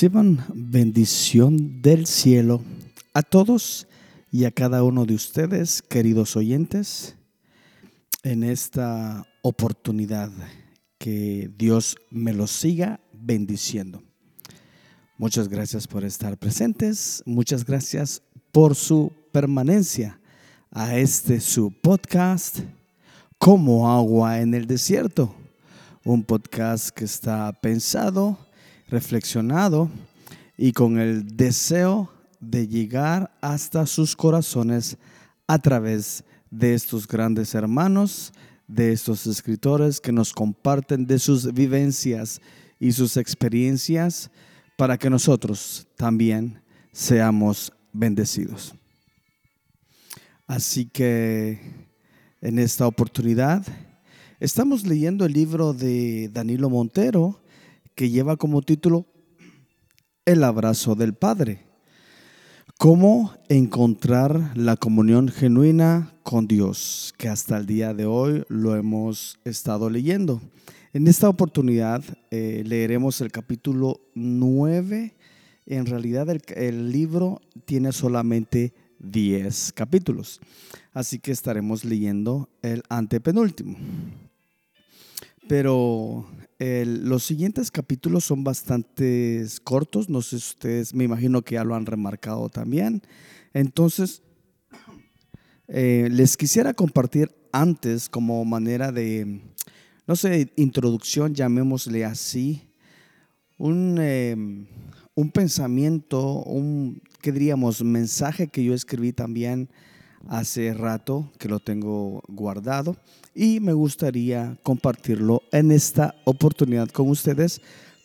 Reciban bendición del cielo a todos y a cada uno de ustedes, queridos oyentes, en esta oportunidad. Que Dios me los siga bendiciendo. Muchas gracias por estar presentes. Muchas gracias por su permanencia a este su podcast, Como agua en el desierto. Un podcast que está pensado reflexionado y con el deseo de llegar hasta sus corazones a través de estos grandes hermanos, de estos escritores que nos comparten de sus vivencias y sus experiencias para que nosotros también seamos bendecidos. Así que en esta oportunidad estamos leyendo el libro de Danilo Montero, que lleva como título El abrazo del Padre. Cómo encontrar la comunión genuina con Dios, que hasta el día de hoy lo hemos estado leyendo. En esta oportunidad eh, leeremos el capítulo 9. En realidad el, el libro tiene solamente 10 capítulos, así que estaremos leyendo el antepenúltimo. Pero los siguientes capítulos son bastante cortos, no sé si ustedes, me imagino que ya lo han remarcado también. Entonces, eh, les quisiera compartir antes como manera de, no sé, introducción, llamémosle así, un, em, un pensamiento, un, ¿qué diríamos? Mensaje que yo escribí también hace rato, que lo tengo guardado y me gustaría compartirlo en esta oportunidad con ustedes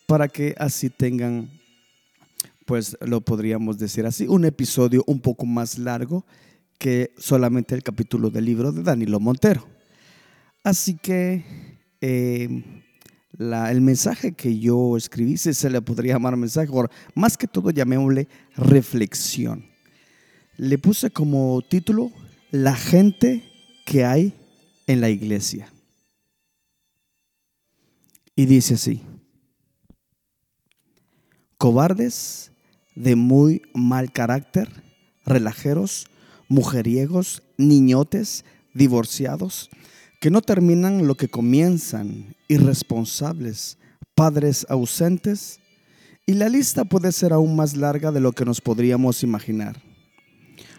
para que así tengan, pues lo podríamos decir así, un episodio un poco más largo que solamente el capítulo del libro de Danilo Montero. Así que eh, el mensaje que yo escribí, si se le podría llamar mensaje, más que todo llamémosle reflexión. Le puse como título La gente que hay en la iglesia. Y dice así, cobardes de muy mal carácter, relajeros, mujeriegos, niñotes, divorciados, que no terminan lo que comienzan, irresponsables, padres ausentes, y la lista puede ser aún más larga de lo que nos podríamos imaginar.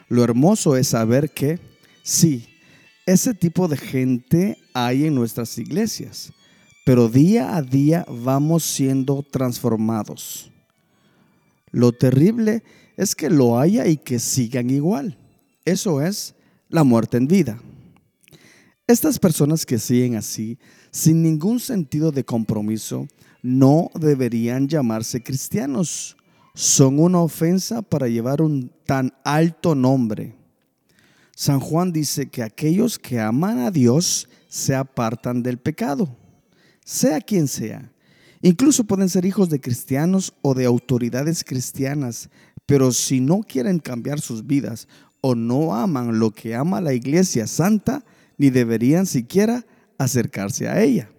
Lo hermoso es saber que, sí, ese tipo de gente hay en nuestras iglesias, pero día a día vamos siendo transformados. Lo terrible es que lo haya y que sigan igual. Eso es la muerte en vida. Estas personas que siguen así, sin ningún sentido de compromiso, no deberían llamarse cristianos. Son una ofensa para llevar un tan alto nombre. San Juan dice que aquellos que aman a Dios se apartan del pecado, sea quien sea. Incluso pueden ser hijos de cristianos o de autoridades cristianas, pero si no quieren cambiar sus vidas o no aman lo que ama la iglesia santa, ni deberían siquiera acercarse a ella.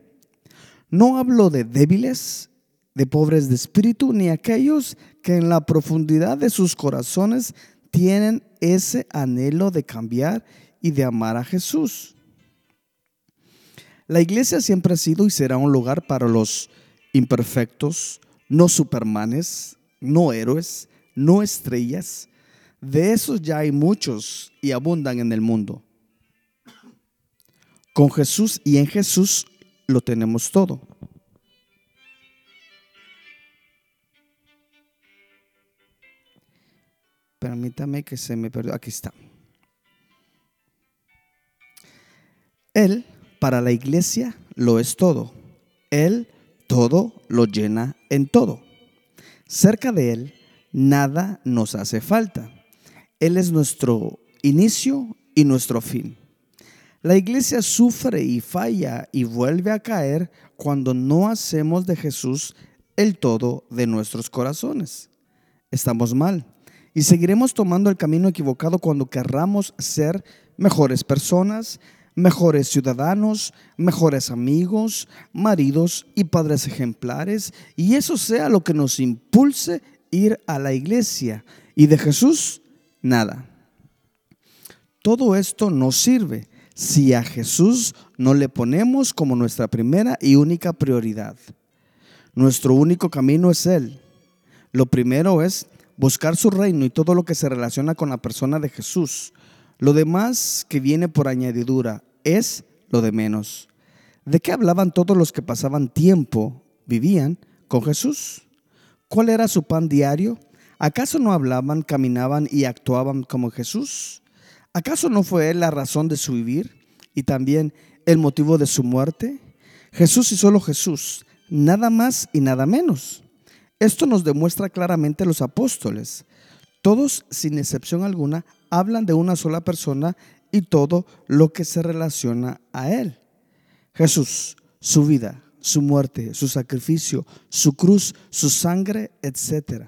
No hablo de débiles, de pobres de espíritu, ni aquellos que en la profundidad de sus corazones tienen ese anhelo de cambiar y de amar a Jesús. La iglesia siempre ha sido y será un lugar para los imperfectos, no supermanes, no héroes, no estrellas. De esos ya hay muchos y abundan en el mundo. Con Jesús y en Jesús lo tenemos todo. Permítame que se me perdió. Aquí está. Él para la iglesia lo es todo. Él todo lo llena en todo. Cerca de Él nada nos hace falta. Él es nuestro inicio y nuestro fin. La iglesia sufre y falla y vuelve a caer cuando no hacemos de Jesús el todo de nuestros corazones. Estamos mal y seguiremos tomando el camino equivocado cuando querramos ser mejores personas, mejores ciudadanos, mejores amigos, maridos y padres ejemplares, y eso sea lo que nos impulse ir a la iglesia. Y de Jesús, nada. Todo esto nos sirve si a Jesús no le ponemos como nuestra primera y única prioridad. Nuestro único camino es Él. Lo primero es buscar su reino y todo lo que se relaciona con la persona de Jesús. Lo demás que viene por añadidura es lo de menos. ¿De qué hablaban todos los que pasaban tiempo, vivían con Jesús? ¿Cuál era su pan diario? ¿Acaso no hablaban, caminaban y actuaban como Jesús? ¿Acaso no fue Él la razón de su vivir y también el motivo de su muerte? Jesús y solo Jesús, nada más y nada menos. Esto nos demuestra claramente los apóstoles. Todos, sin excepción alguna, hablan de una sola persona y todo lo que se relaciona a Él. Jesús, su vida, su muerte, su sacrificio, su cruz, su sangre, etc.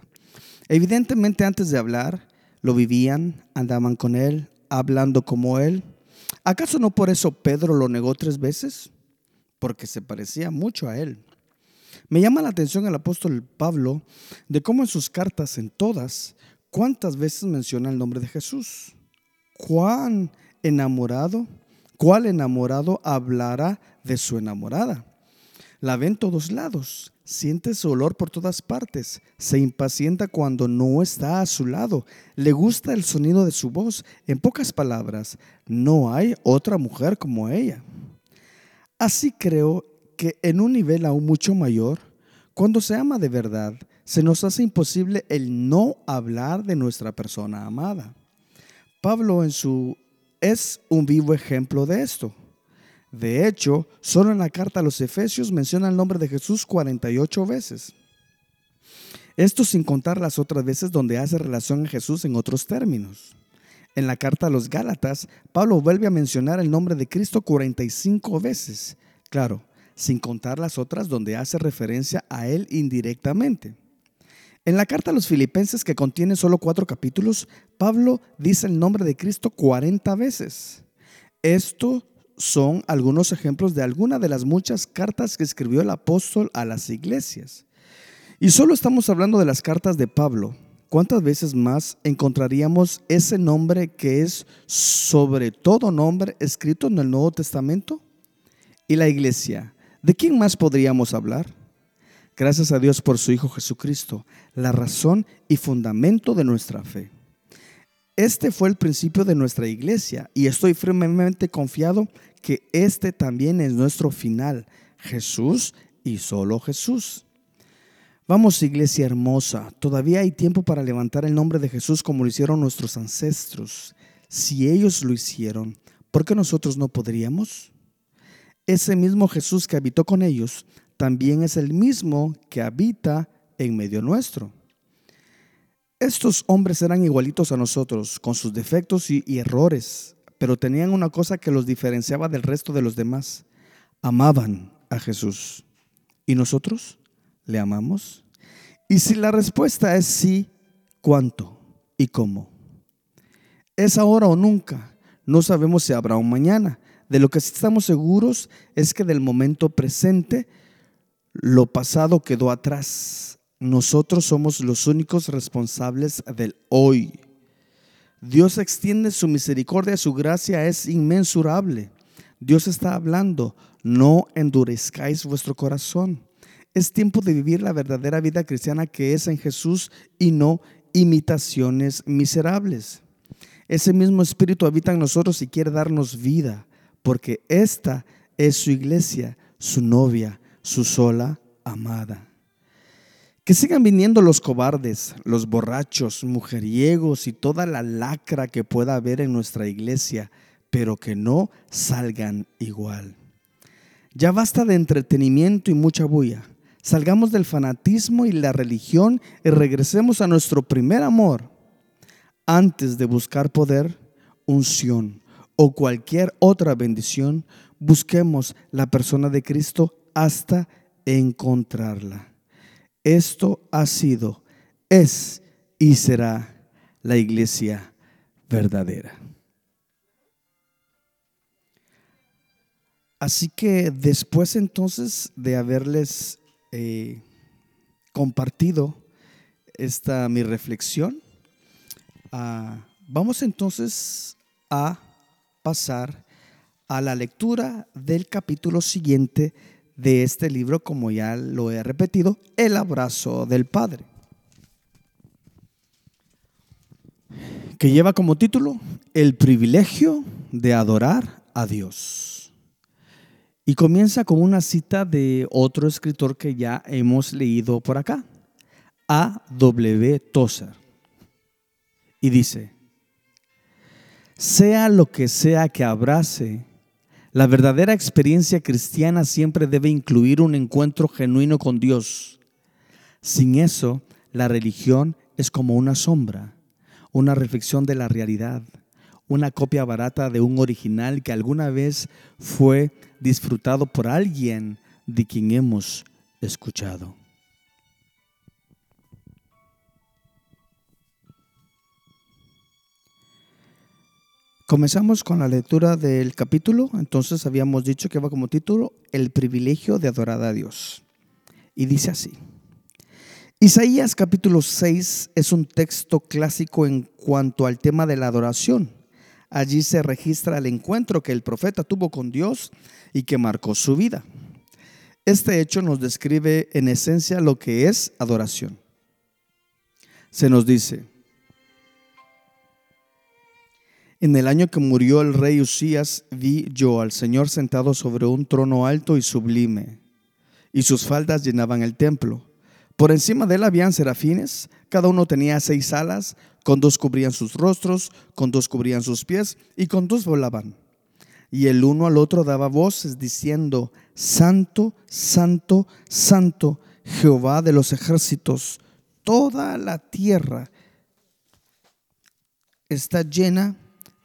Evidentemente antes de hablar, lo vivían, andaban con Él, hablando como Él. ¿Acaso no por eso Pedro lo negó tres veces? Porque se parecía mucho a Él. Me llama la atención el apóstol Pablo de cómo en sus cartas, en todas, cuántas veces menciona el nombre de Jesús. Cuán enamorado, cuál enamorado hablará de su enamorada. La ve en todos lados, siente su olor por todas partes, se impacienta cuando no está a su lado, le gusta el sonido de su voz. En pocas palabras, no hay otra mujer como ella. Así creo que en un nivel aún mucho mayor, cuando se ama de verdad, se nos hace imposible el no hablar de nuestra persona amada. Pablo en su es un vivo ejemplo de esto. De hecho, solo en la carta a los Efesios menciona el nombre de Jesús 48 veces. Esto sin contar las otras veces donde hace relación a Jesús en otros términos. En la carta a los Gálatas, Pablo vuelve a mencionar el nombre de Cristo 45 veces. Claro, sin contar las otras donde hace referencia a Él indirectamente. En la carta a los filipenses, que contiene solo cuatro capítulos, Pablo dice el nombre de Cristo 40 veces. Esto son algunos ejemplos de algunas de las muchas cartas que escribió el apóstol a las iglesias. Y solo estamos hablando de las cartas de Pablo. ¿Cuántas veces más encontraríamos ese nombre que es sobre todo nombre escrito en el Nuevo Testamento? Y la iglesia, ¿de quién más podríamos hablar? Gracias a Dios por su Hijo Jesucristo, la razón y fundamento de nuestra fe. Este fue el principio de nuestra iglesia y estoy firmemente confiado que este también es nuestro final, Jesús y solo Jesús. Vamos, iglesia hermosa, todavía hay tiempo para levantar el nombre de Jesús como lo hicieron nuestros ancestros. Si ellos lo hicieron, ¿por qué nosotros no podríamos? Ese mismo Jesús que habitó con ellos también es el mismo que habita en medio nuestro. Estos hombres eran igualitos a nosotros, con sus defectos y, errores, pero tenían una cosa que los diferenciaba del resto de los demás. Amaban a Jesús. ¿Y nosotros? ¿Le amamos? Y si la respuesta es sí, ¿cuánto y cómo? ¿Es ahora o nunca? No sabemos si habrá un mañana. De lo que sí estamos seguros es que del momento presente, lo pasado quedó atrás nosotros somos los únicos responsables del hoy. Dios extiende su misericordia, su gracia es inmensurable. Dios está hablando, no endurezcáis vuestro corazón. Es tiempo de vivir la verdadera vida cristiana que es en Jesús y no imitaciones miserables. Ese mismo Espíritu habita en nosotros y quiere darnos vida, porque esta es su iglesia, su novia, su sola amada. Que sigan viniendo los cobardes, los borrachos, mujeriegos y toda la lacra que pueda haber en nuestra iglesia, pero que no salgan igual. Ya basta de entretenimiento y mucha bulla. Salgamos del fanatismo y la religión y regresemos a nuestro primer amor. Antes de buscar poder, unción o cualquier otra bendición, busquemos la persona de Cristo hasta encontrarla. Esto ha sido, es y será la iglesia verdadera. Así que después entonces de haberles eh, compartido esta mi reflexión, ah, vamos entonces a pasar a la lectura del capítulo siguiente de este libro, como ya lo he repetido, El abrazo del Padre, que lleva como título El privilegio de adorar a Dios. Y comienza con una cita de otro escritor que ya hemos leído por acá, A. W. Tozer. Y dice, sea lo que sea que abrace, la verdadera experiencia cristiana siempre debe incluir un encuentro genuino con Dios. Sin eso, la religión es como una sombra, una reflexión de la realidad, una copia barata de un original que alguna vez fue disfrutado por alguien de quien hemos escuchado. Comenzamos con la lectura del capítulo, entonces habíamos dicho que va como título El privilegio de adorar a Dios. Y dice así. Isaías capítulo 6 es un texto clásico en cuanto al tema de la adoración. Allí se registra el encuentro que el profeta tuvo con Dios y que marcó su vida. Este hecho nos describe en esencia lo que es adoración. Se nos dice, en el año que murió el rey Usías, vi yo al Señor sentado sobre un trono alto y sublime, y sus faldas llenaban el templo. Por encima de él habían serafines, cada uno tenía seis alas, con dos cubrían sus rostros, con dos cubrían sus pies, y con dos volaban. Y el uno al otro daba voces diciendo, Santo, Santo, Santo, Jehová de los ejércitos, toda la tierra está llena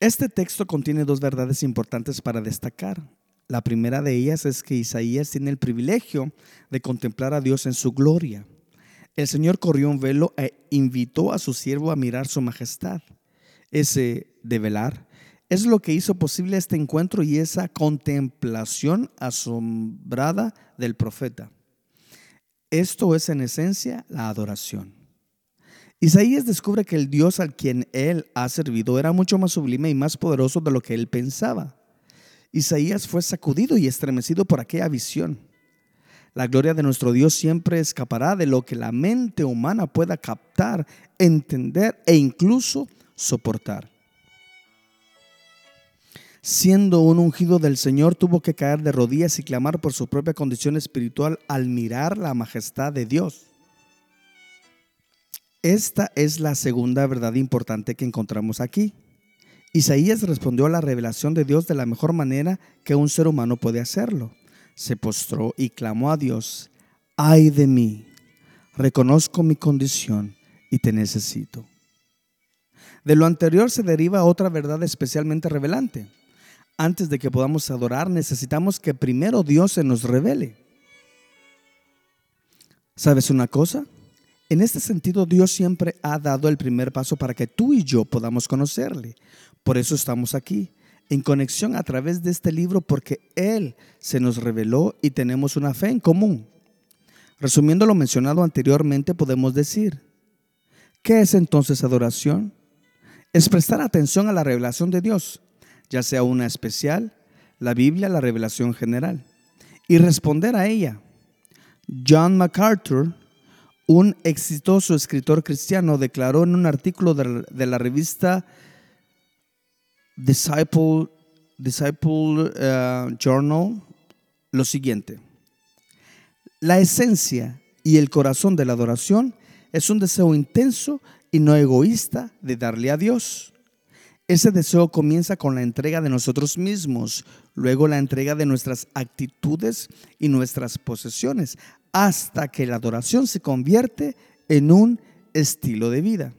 Este texto contiene dos verdades importantes para destacar. La primera de ellas es que Isaías tiene el privilegio de contemplar a Dios en su gloria. El Señor corrió un velo e invitó a su siervo a mirar su majestad. Ese de velar es lo que hizo posible este encuentro y esa contemplación asombrada del profeta. Esto es en esencia la adoración. Isaías descubre que el Dios al quien él ha servido era mucho más sublime y más poderoso de lo que él pensaba. Isaías fue sacudido y estremecido por aquella visión. La gloria de nuestro Dios siempre escapará de lo que la mente humana pueda captar, entender e incluso soportar. Siendo un ungido del Señor, tuvo que caer de rodillas y clamar por su propia condición espiritual al mirar la majestad de Dios. Esta es la segunda verdad importante que encontramos aquí. Isaías respondió a la revelación de Dios de la mejor manera que un ser humano puede hacerlo. Se postró y clamó a Dios, ay de mí, reconozco mi condición y te necesito. De lo anterior se deriva otra verdad especialmente revelante. Antes de que podamos adorar, necesitamos que primero Dios se nos revele. ¿Sabes una cosa? En este sentido, Dios siempre ha dado el primer paso para que tú y yo podamos conocerle. Por eso estamos aquí, en conexión a través de este libro, porque Él se nos reveló y tenemos una fe en común. Resumiendo lo mencionado anteriormente, podemos decir, ¿qué es entonces adoración? Es prestar atención a la revelación de Dios, ya sea una especial, la Biblia, la revelación general, y responder a ella. John MacArthur un exitoso escritor cristiano declaró en un artículo de, la revista Disciple, uh, Journal lo siguiente. La esencia y el corazón de la adoración es un deseo intenso y no egoísta de darle a Dios. Ese deseo comienza con la entrega de nosotros mismos, luego la entrega de nuestras actitudes y nuestras posesiones, hasta que la adoración se convierte en un estilo de vida.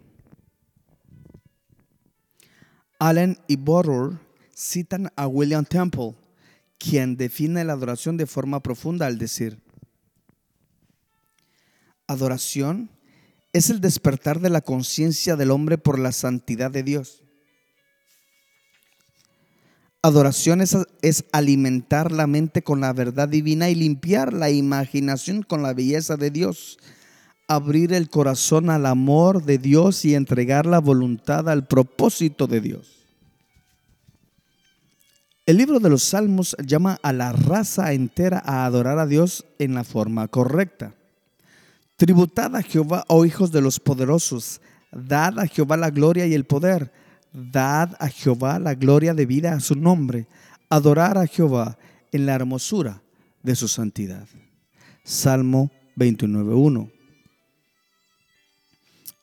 Allen y Borrow citan a William Temple, quien define la adoración de forma profunda al decir, adoración es el despertar de la conciencia del hombre por la santidad de Dios. Adoración es, alimentar la mente con la verdad divina y limpiar la imaginación con la belleza de Dios. Abrir el corazón al amor de Dios y entregar la voluntad al propósito de Dios. El libro de los Salmos llama a la raza entera a adorar a Dios en la forma correcta. Tributad a Jehová, oh hijos de los poderosos, dad a Jehová la gloria y el poder Dad a Jehová la gloria de vida a su nombre. Adorar a Jehová en la hermosura de su santidad. Salmo 29.1.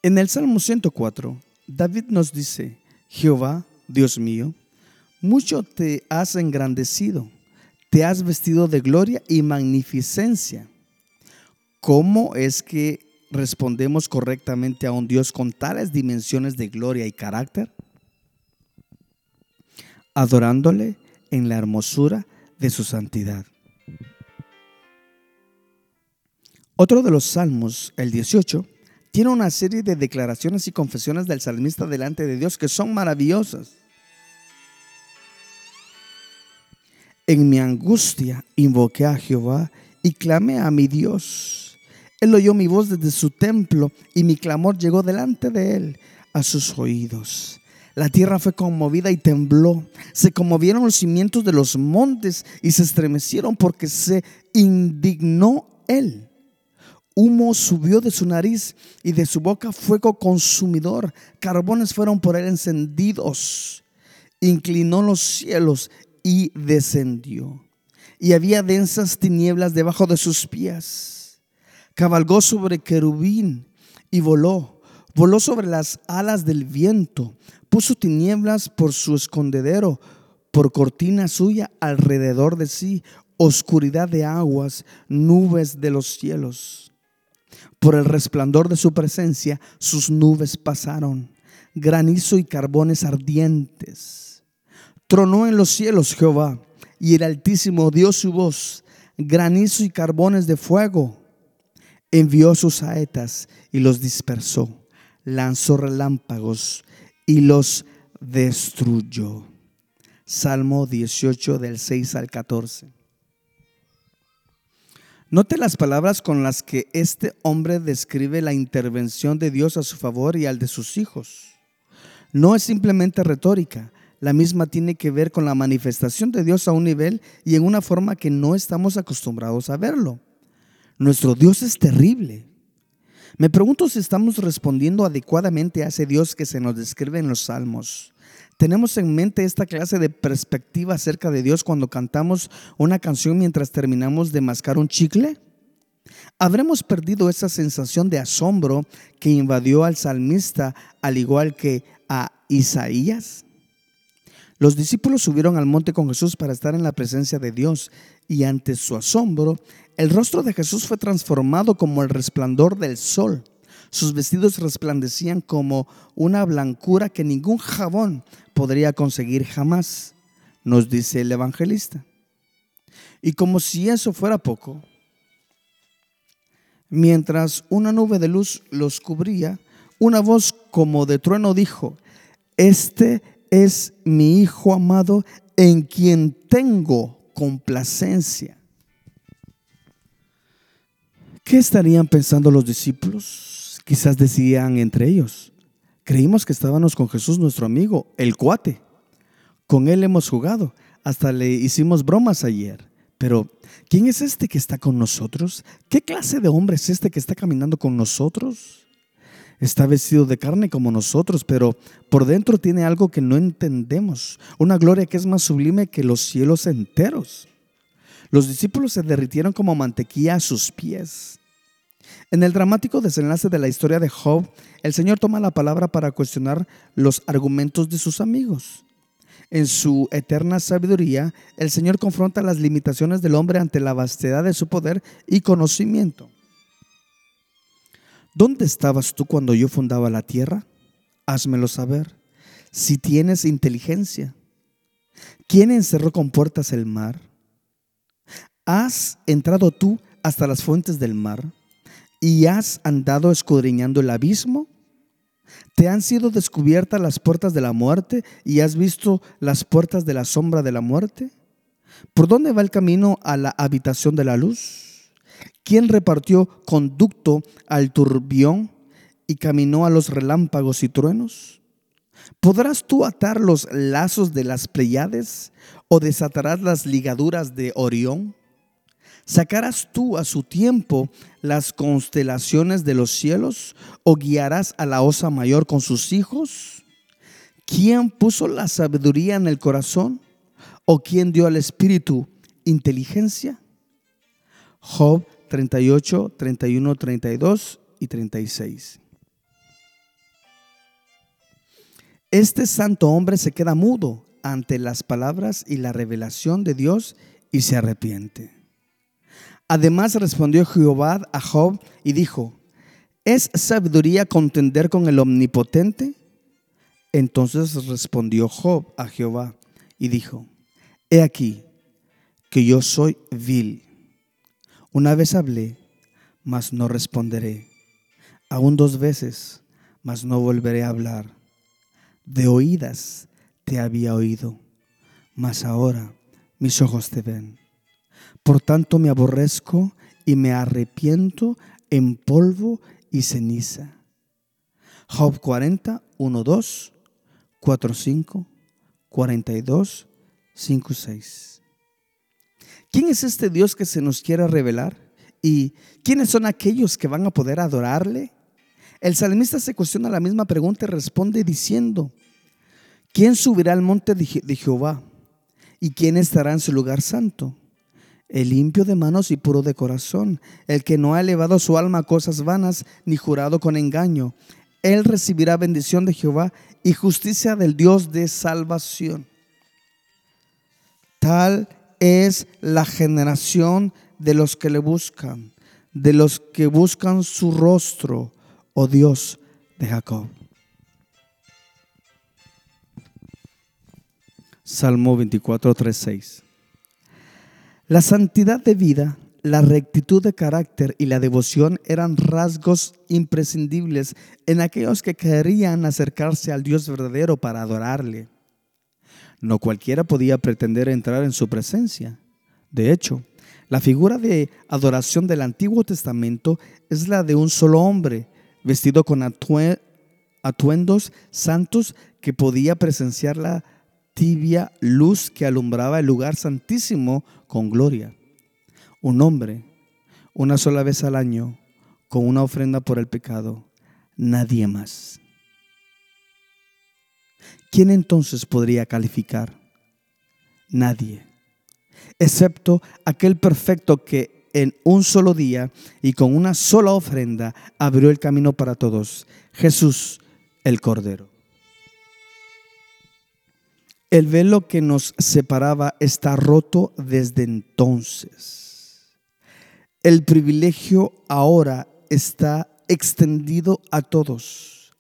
En el Salmo 104, David nos dice, Jehová, Dios mío, mucho te has engrandecido, te has vestido de gloria y magnificencia. ¿Cómo es que respondemos correctamente a un Dios con tales dimensiones de gloria y carácter? Adorándole en la hermosura de su santidad. Otro de los salmos, el 18, tiene una serie de declaraciones y confesiones del salmista delante de Dios que son maravillosas. En mi angustia invoqué a Jehová y clamé a mi Dios. Él oyó mi voz desde su templo y mi clamor llegó delante de él a sus oídos. La tierra fue conmovida y tembló. Se conmovieron los cimientos de los montes y se estremecieron porque se indignó él. Humo subió de su nariz y de su boca fuego consumidor. Carbones fueron por él encendidos. Inclinó los cielos y descendió. Y había densas tinieblas debajo de sus pies. Cabalgó sobre querubín y voló. Voló sobre las alas del viento Puso tinieblas por su escondedero, por cortina suya alrededor de sí, oscuridad de aguas, nubes de los cielos. Por el resplandor de su presencia, sus nubes pasaron, granizo y carbones ardientes. Tronó en los cielos Jehová, y el Altísimo dio su voz, granizo y carbones de fuego. Envió sus saetas y los dispersó, lanzó relámpagos y los destruyó. Salmo 18 del 6 al 14. Note las palabras con las que este hombre describe la intervención de Dios a su favor y al de sus hijos. No es simplemente retórica, la misma tiene que ver con la manifestación de Dios a un nivel y en una forma que no estamos acostumbrados a verlo. Nuestro Dios es terrible. Me pregunto si estamos respondiendo adecuadamente a ese Dios que se nos describe en los salmos. ¿Tenemos en mente esta clase de perspectiva acerca de Dios cuando cantamos una canción mientras terminamos de mascar un chicle? ¿Habremos perdido esa sensación de asombro que invadió al salmista al igual que a Isaías? Los discípulos subieron al monte con Jesús para estar en la presencia de Dios y ante su asombro, el rostro de Jesús fue transformado como el resplandor del sol. Sus vestidos resplandecían como una blancura que ningún jabón podría conseguir jamás, nos dice el evangelista. Y como si eso fuera poco, mientras una nube de luz los cubría, una voz como de trueno dijo, este es mi Hijo amado en quien tengo complacencia. ¿Qué estarían pensando los discípulos? Quizás decían entre ellos, creímos que estábamos con Jesús nuestro amigo, el cuate. Con él hemos jugado, hasta le hicimos bromas ayer. Pero, ¿quién es este que está con nosotros? ¿Qué clase de hombre es este que está caminando con nosotros? está vestido de carne como nosotros, pero por dentro tiene algo que no entendemos, una gloria que es más sublime que los cielos enteros. Los discípulos se derritieron como mantequilla a sus pies. En el dramático desenlace de la historia de Job, el Señor toma la palabra para cuestionar los argumentos de sus amigos. En su eterna sabiduría, el Señor confronta las limitaciones del hombre ante la vastedad de su poder y conocimiento. ¿Dónde estabas tú cuando yo fundaba la tierra? Házmelo saber. Si tienes inteligencia. ¿Quién encerró con puertas el mar? ¿Has entrado tú hasta las fuentes del mar y has andado escudriñando el abismo? ¿Te han sido descubiertas las puertas de la muerte y has visto las puertas de la sombra de la muerte? ¿Por dónde va el camino a la habitación de la luz? ¿Quién repartió conducto al turbión y caminó a los relámpagos y truenos? ¿Podrás tú atar los lazos de las Pleiades o desatarás las ligaduras de Orión? ¿Sacarás tú a su tiempo las constelaciones de los cielos o guiarás a la osa mayor con sus hijos? ¿Quién puso la sabiduría en el corazón o quién dio al espíritu inteligencia? Job 38, 31, 32 y 36. Este santo hombre se queda mudo ante las palabras y la revelación de Dios y se arrepiente. Además respondió Jehová a Job y dijo, ¿es sabiduría contender con el omnipotente? Entonces respondió Job a Jehová y dijo, He aquí que yo soy vil. Una vez hablé, mas no responderé. Aún dos veces, mas no volveré a hablar. De oídas te había oído, mas ahora mis ojos te ven. Por tanto me aborrezco y me arrepiento en polvo y ceniza. Job 40, 1, 2, 4, 5, 42, 5, 6. ¿Quién es este Dios que se nos quiere revelar? ¿Y quiénes son aquellos que van a poder adorarle? El salmista se cuestiona la misma pregunta y responde diciendo, ¿quién subirá al monte de Jehová? ¿Y quién estará en su lugar santo? El limpio de manos y puro de corazón, el que no ha elevado su alma a cosas vanas ni jurado con engaño. Él recibirá bendición de Jehová y justicia del Dios de salvación. Tal es la generación de los que le buscan, de los que buscan su rostro, oh Dios de Jacob. Salmo 24, 3, 6. La santidad de vida, la rectitud de carácter y la devoción eran rasgos imprescindibles en aquellos que querían acercarse al Dios verdadero para adorarle. No cualquiera podía pretender entrar en su presencia. De hecho, la figura de adoración del Antiguo Testamento es la de un solo hombre, vestido con atuendos santos que podía presenciar la tibia luz que alumbraba el lugar santísimo con gloria. Un hombre, una sola vez al año, con una ofrenda por el pecado, nadie más. ¿Quién entonces podría calificar? Nadie, excepto aquel perfecto que en un solo día y con una sola ofrenda abrió el camino para todos, Jesús el Cordero. El velo que nos separaba está roto desde entonces. El privilegio ahora está extendido a todos,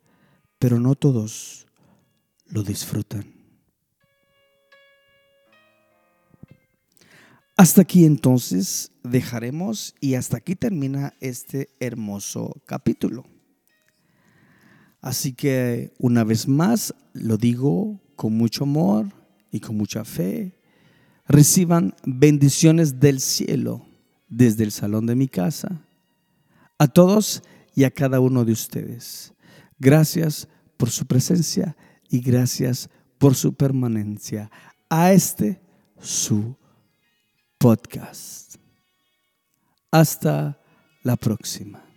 pero no todos lo disfrutan. Hasta aquí entonces dejaremos y hasta aquí termina este hermoso capítulo. Así que una vez más lo digo con mucho amor y con mucha fe, reciban bendiciones del cielo desde el salón de mi casa. A todos y a cada uno de ustedes. Gracias por su presencia y gracias por su permanencia a este su podcast. Hasta la próxima.